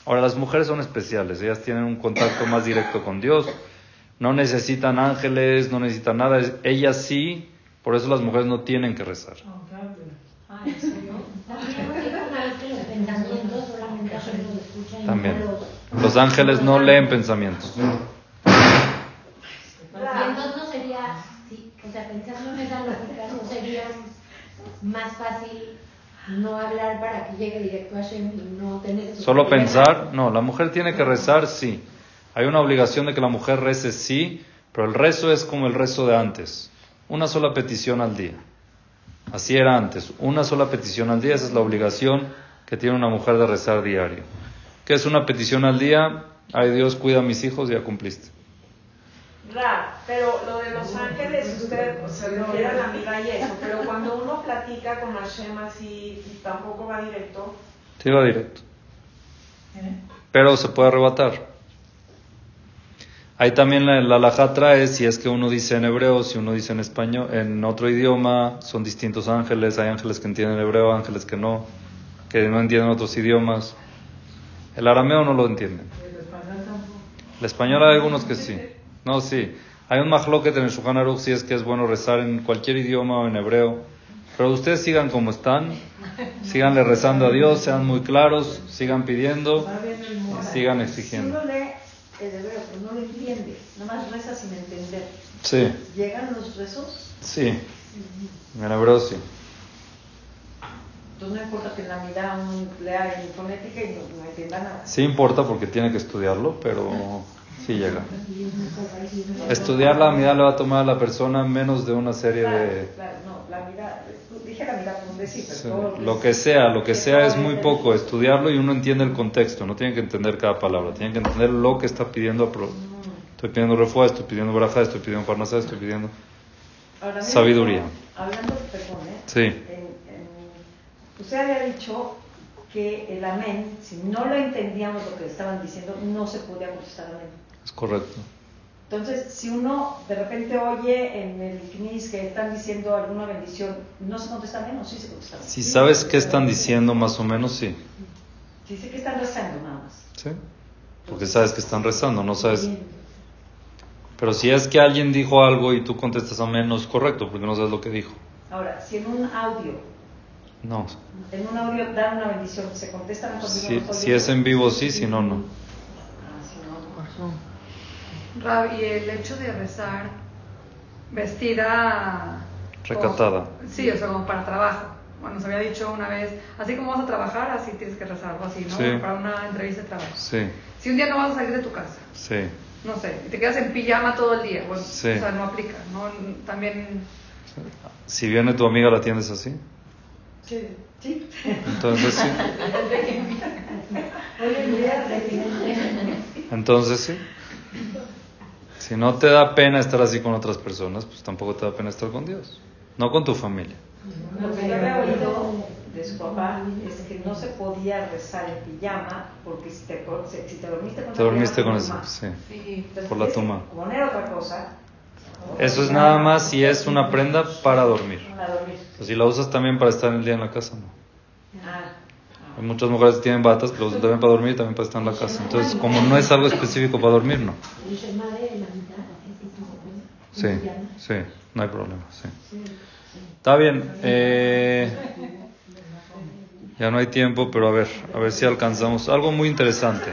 ahora las mujeres son especiales, ellas tienen un contacto más directo con Dios, no necesitan ángeles, no necesitan nada, ellas sí, por eso las mujeres no tienen que rezar. También. Los ángeles no leen pensamientos. O sea, pensando en esa lógica, ¿no sería más fácil no hablar para que llegue directo a Shem y no tener... Solo pensar, no, la mujer tiene que rezar, sí. Hay una obligación de que la mujer rece, sí, pero el rezo es como el rezo de antes. Una sola petición al día. Así era antes. Una sola petición al día, esa es la obligación que tiene una mujer de rezar diario. ¿Qué es una petición al día? Ay Dios, cuida a mis hijos, ya cumpliste. Ra, pero lo de los ángeles, usted se refiere a la amiga y eso, pero cuando uno platica con Hashem así, tampoco va directo. Sí, va directo. Pero se puede arrebatar. Ahí también la, la laja trae, si es que uno dice en hebreo, si uno dice en español, en otro idioma, son distintos ángeles, hay ángeles que entienden hebreo, ángeles que no, que no entienden otros idiomas. El arameo no lo entienden. El español hay algunos que sí. No, sí. Hay un mahloket en el Shulchan Aruch si es que es bueno rezar en cualquier idioma o en hebreo. Pero ustedes sigan como están, síganle rezando a Dios, sean muy claros, sigan pidiendo sigan exigiendo. El hebreo pero no lo entiende, nomás reza sin entender. Sí. ¿Llegan los rezos? Sí. En hebreo sí. Entonces no importa que en la mitad uno lea en fonética y no, no entienda nada. Sí importa porque tiene que estudiarlo, pero Llega. Estudiar la mirada le va a tomar a la persona menos de una serie de... Claro, no, la mirada, dije la mirada por un decir, Lo que sea, lo que sea es muy poco. Estudiarlo y uno entiende el contexto, no tiene que entender cada palabra, tiene que entender lo que está pidiendo. Estoy pidiendo refuerzo, estoy pidiendo braja, estoy pidiendo farmacia, estoy pidiendo sabiduría. Hablando de perdón, ¿eh? Sí. usted había dicho que el amén, si no lo entendíamos lo que estaban diciendo, no se podía contestar amén. Es correcto. Entonces, si uno de repente oye en el CNIS que están diciendo alguna bendición, ¿no se contesta menos? Sí se contesta Si sabes qué están diciendo, más o menos, sí. Sí, sé que están rezando nada más. Sí. Porque sabes que están rezando, no sabes. Pero si es que alguien dijo algo y tú contestas amén, no es correcto, porque no sabes lo que dijo. Ahora, si en un audio. No. En un audio dan una bendición, ¿se contesta mejor? Si, si es en vivo, sí, si no, no. Ah, si no, no. Rab, y el hecho de rezar vestida... Recatada. sí, o sea, como para trabajo. Bueno, nos había dicho una vez, así como vas a trabajar, así tienes que rezar, algo así, ¿no? Para una entrevista de trabajo. Sí. Si un día no vas a salir de tu casa. Sí. No sé, y te quedas en pijama todo el día, bueno, o sea, no aplica, ¿no? También... Si viene tu amiga, ¿la atiendes así? Sí. ¿Sí? Entonces sí. Entonces sí. Si no te da pena estar así con otras personas, pues tampoco te da pena estar con Dios. No con tu familia. Lo que yo había oído de su papá es que no se podía rezar en pijama porque si te, si te dormiste con, te dormiste con eso, sí. por la toma. Poner otra cosa. Eso es nada más si es una prenda para dormir. Para dormir. si la usas también para estar el día en la casa, no. Ah. Hay muchas mujeres que tienen batas que lo usan también para dormir y también para estar en la casa. Entonces, como no es algo específico para dormir, no. Sí, sí, no hay problema, sí. Está bien. Eh, ya no hay tiempo, pero a ver, a ver si alcanzamos algo muy interesante.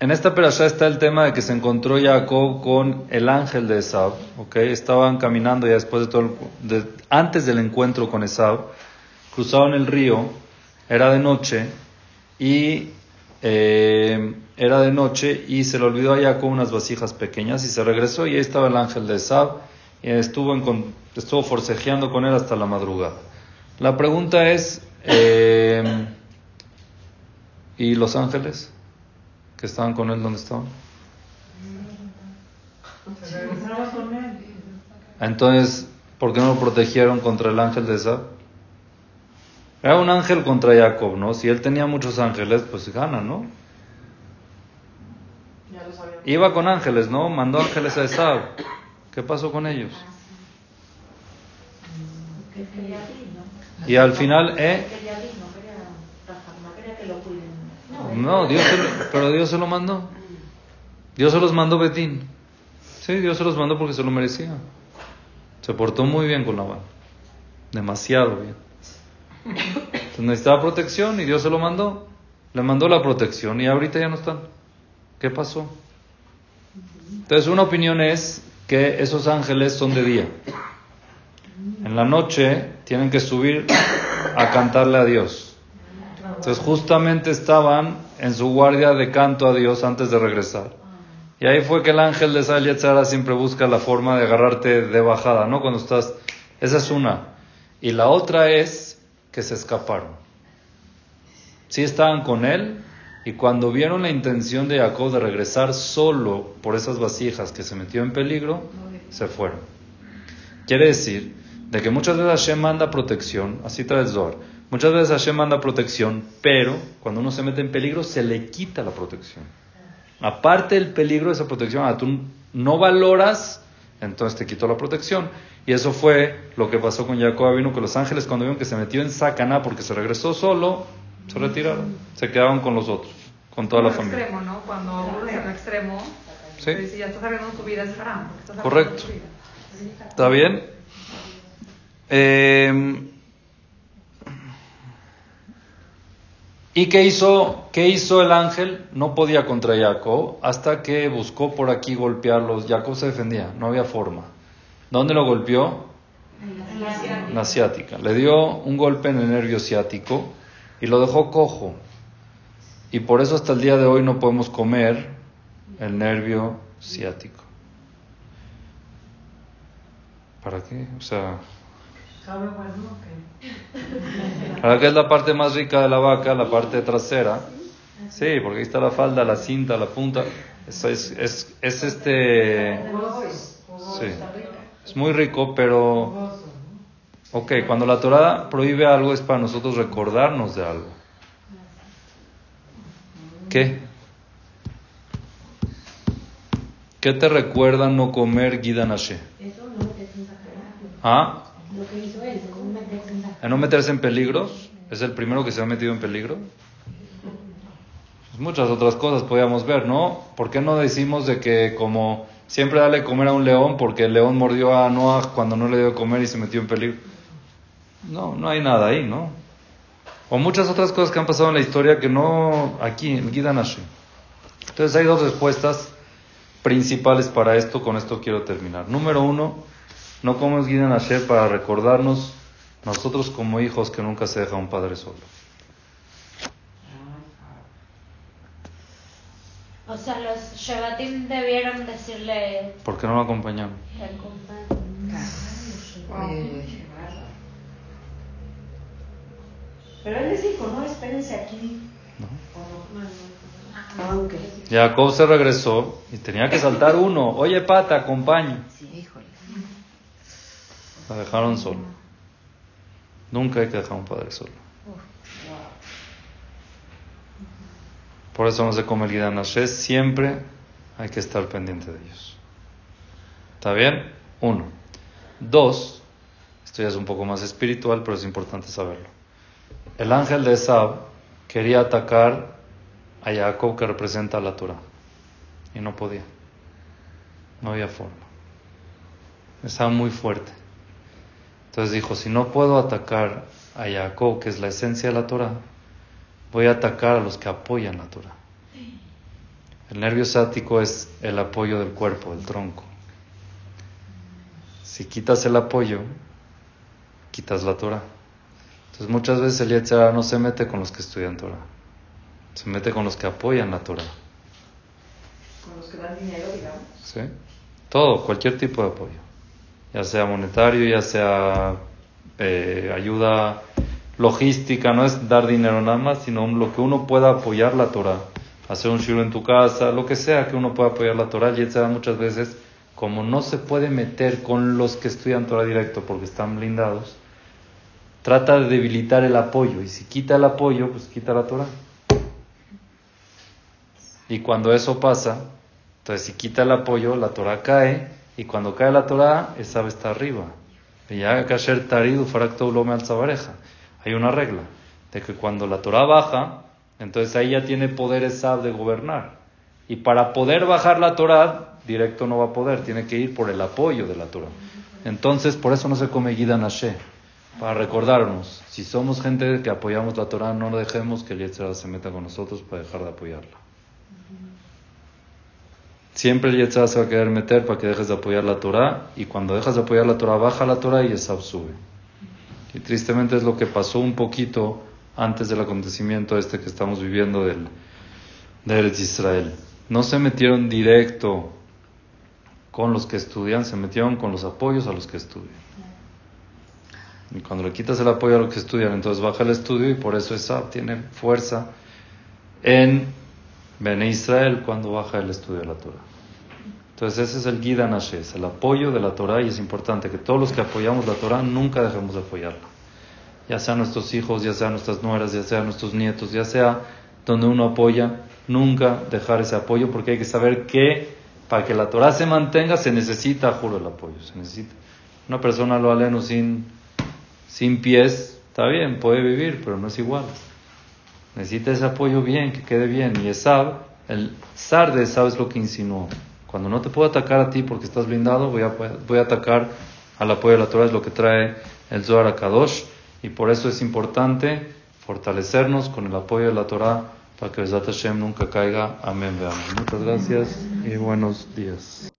En esta perashá está el tema de que se encontró Jacob con el ángel de Esab, ¿okay? Estaban caminando ya después de todo, antes del encuentro con Esab, cruzaron el río, era de noche y eh, era de noche y se le olvidó a Jacob unas vasijas pequeñas y se regresó y ahí estaba el ángel de Esab y estuvo, estuvo forcejeando con él hasta la madrugada. La pregunta es, eh, ¿y los ángeles? que estaban con él, ¿dónde estaban? Entonces, ¿por qué no lo protegieron contra el ángel de esa? Era un ángel contra Jacob, ¿no? Si él tenía muchos ángeles, pues gana, ¿no? Iba con ángeles, ¿no? Mandó ángeles a Esab. ¿Qué pasó con ellos? Y al final, ¿eh? No, Dios pero Dios se lo mandó. Dios se los mandó Betín. Sí, Dios se los mandó porque se lo merecía. Se portó muy bien con Labán. Demasiado bien. Entonces necesitaba protección y Dios se lo mandó. Le mandó la protección y ahorita ya no están. ¿Qué pasó? Entonces una opinión es que esos ángeles son de día. En la noche tienen que subir a cantarle a Dios. Entonces justamente estaban en su guardia de canto a Dios antes de regresar. Y ahí fue que el ángel de Sal siempre busca la forma de agarrarte de bajada, ¿no? Cuando estás... Esa es una. Y la otra es que se escaparon. Sí estaban con él y cuando vieron la intención de Jacob de regresar solo por esas vasijas que se metió en peligro, se fueron. Quiere decir de que muchas veces Hashem manda protección, así trae el Muchas veces Hashem manda protección, pero cuando uno se mete en peligro se le quita la protección. Aparte del peligro de esa protección, a tú no valoras, entonces te quitó la protección. Y eso fue lo que pasó con Jacob vino que los ángeles cuando vieron que se metió en Sacaná porque se regresó solo, se retiraron, se quedaban con los otros, con toda la familia. extremo, ¿no? Cuando uno es extremo, ¿Sí? Pues, si ya estás arreglando tu vida, es haram. Correcto. ¿Está bien? Eh, ¿Y qué hizo, qué hizo el ángel? No podía contra Jacob hasta que buscó por aquí golpearlos. Jacob se defendía, no había forma. ¿Dónde lo golpeó? En la ciática. la ciática. Le dio un golpe en el nervio ciático y lo dejó cojo. Y por eso hasta el día de hoy no podemos comer el nervio ciático. ¿Para qué? O sea, Ahora que es la parte más rica de la vaca, la parte trasera. Sí, porque ahí está la falda, la cinta, la punta. Es, es, es, este. Sí. Es muy rico, pero. Ok, cuando la Torah prohíbe algo es para nosotros recordarnos de algo. ¿Qué? ¿Qué te recuerda no comer Gidanashe? ¿Ah? lo que hizo él, no meterse en, no meterse en peligros, es el primero que se ha metido en peligro. Pues muchas otras cosas podíamos ver, ¿no? ¿Por qué no decimos de que como siempre dale comer a un león porque el león mordió a Noah cuando no le dio comer y se metió en peligro? No, no hay nada ahí, ¿no? O muchas otras cosas que han pasado en la historia que no aquí en Gidanashi. Entonces hay dos respuestas principales para esto, con esto quiero terminar. Número uno, no como es Gideon Hashem para recordarnos nosotros como hijos que nunca se deja un padre solo. O sea, los Shevatim debieron decirle... ¿Por qué no lo acompañaron? Pero él les dijo, no, espérense aquí. No. Jacob se regresó y tenía que saltar uno. Oye, pata, acompañe. La dejaron solo. Nunca hay que dejar a un padre solo. Por eso no se come el Gidan siempre hay que estar pendiente de ellos. ¿Está bien? Uno. Dos, esto ya es un poco más espiritual, pero es importante saberlo. El ángel de Esab quería atacar a Jacob que representa a la Torah y no podía. No había forma. Estaba muy fuerte. Entonces dijo, si no puedo atacar a Jacob, que es la esencia de la Torah, voy a atacar a los que apoyan la Torah. El nervio sático es el apoyo del cuerpo, el tronco. Si quitas el apoyo, quitas la Torah. Entonces muchas veces el Yetzirah no se mete con los que estudian Torah, se mete con los que apoyan la Torah. Con los que dan dinero, digamos. ¿Sí? Todo, cualquier tipo de apoyo, ya sea monetario, ya sea eh, ayuda logística, no es dar dinero nada más, sino lo que uno pueda apoyar la Torah, hacer un shiur en tu casa, lo que sea que uno pueda apoyar la Torah. Y muchas veces, como no se puede meter con los que estudian Torah directo porque están blindados, trata de debilitar el apoyo. Y si quita el apoyo, pues quita la Torah. Y cuando eso pasa, entonces si quita el apoyo, la Torah cae. Y cuando cae la Torah, esa está arriba. Y ya taridu Hay una regla de que cuando la Torah baja, entonces ahí ya tiene poder esa de gobernar. Y para poder bajar la Torah, directo no va a poder, tiene que ir por el apoyo de la Torah. Entonces, por eso no se come Guida Nashe para recordarnos, si somos gente que apoyamos la Torah, no dejemos que el Yetzirah se meta con nosotros para dejar de apoyarla. Siempre el Yetzirah se va a querer meter para que dejes de apoyar la Torah, y cuando dejas de apoyar la Torah, baja la Torah y Esab sube. Y tristemente es lo que pasó un poquito antes del acontecimiento este que estamos viviendo del, de Israel. No se metieron directo con los que estudian, se metieron con los apoyos a los que estudian. Y cuando le quitas el apoyo a los que estudian, entonces baja el estudio y por eso esa tiene fuerza en Bene Israel cuando baja el estudio de la Torah. Entonces ese es el Gida Nashes, el apoyo de la Torah y es importante que todos los que apoyamos la Torah nunca dejemos de apoyarla. Ya sea nuestros hijos, ya sea nuestras nueras, ya sea nuestros nietos, ya sea donde uno apoya, nunca dejar ese apoyo porque hay que saber que para que la Torah se mantenga se necesita, juro, el apoyo. Se necesita. Una persona lo aleno sin sin pies, está bien, puede vivir, pero no es igual. Necesita ese apoyo bien, que quede bien. Y Esab, el zar de Esab es lo que insinuó. Cuando no te puedo atacar a ti porque estás blindado, voy a, voy a atacar al apoyo de la Torah, es lo que trae el Zohar Kadosh. Y por eso es importante fortalecernos con el apoyo de la Torah para que el Hashem nunca caiga. Amén. Muchas gracias y buenos días.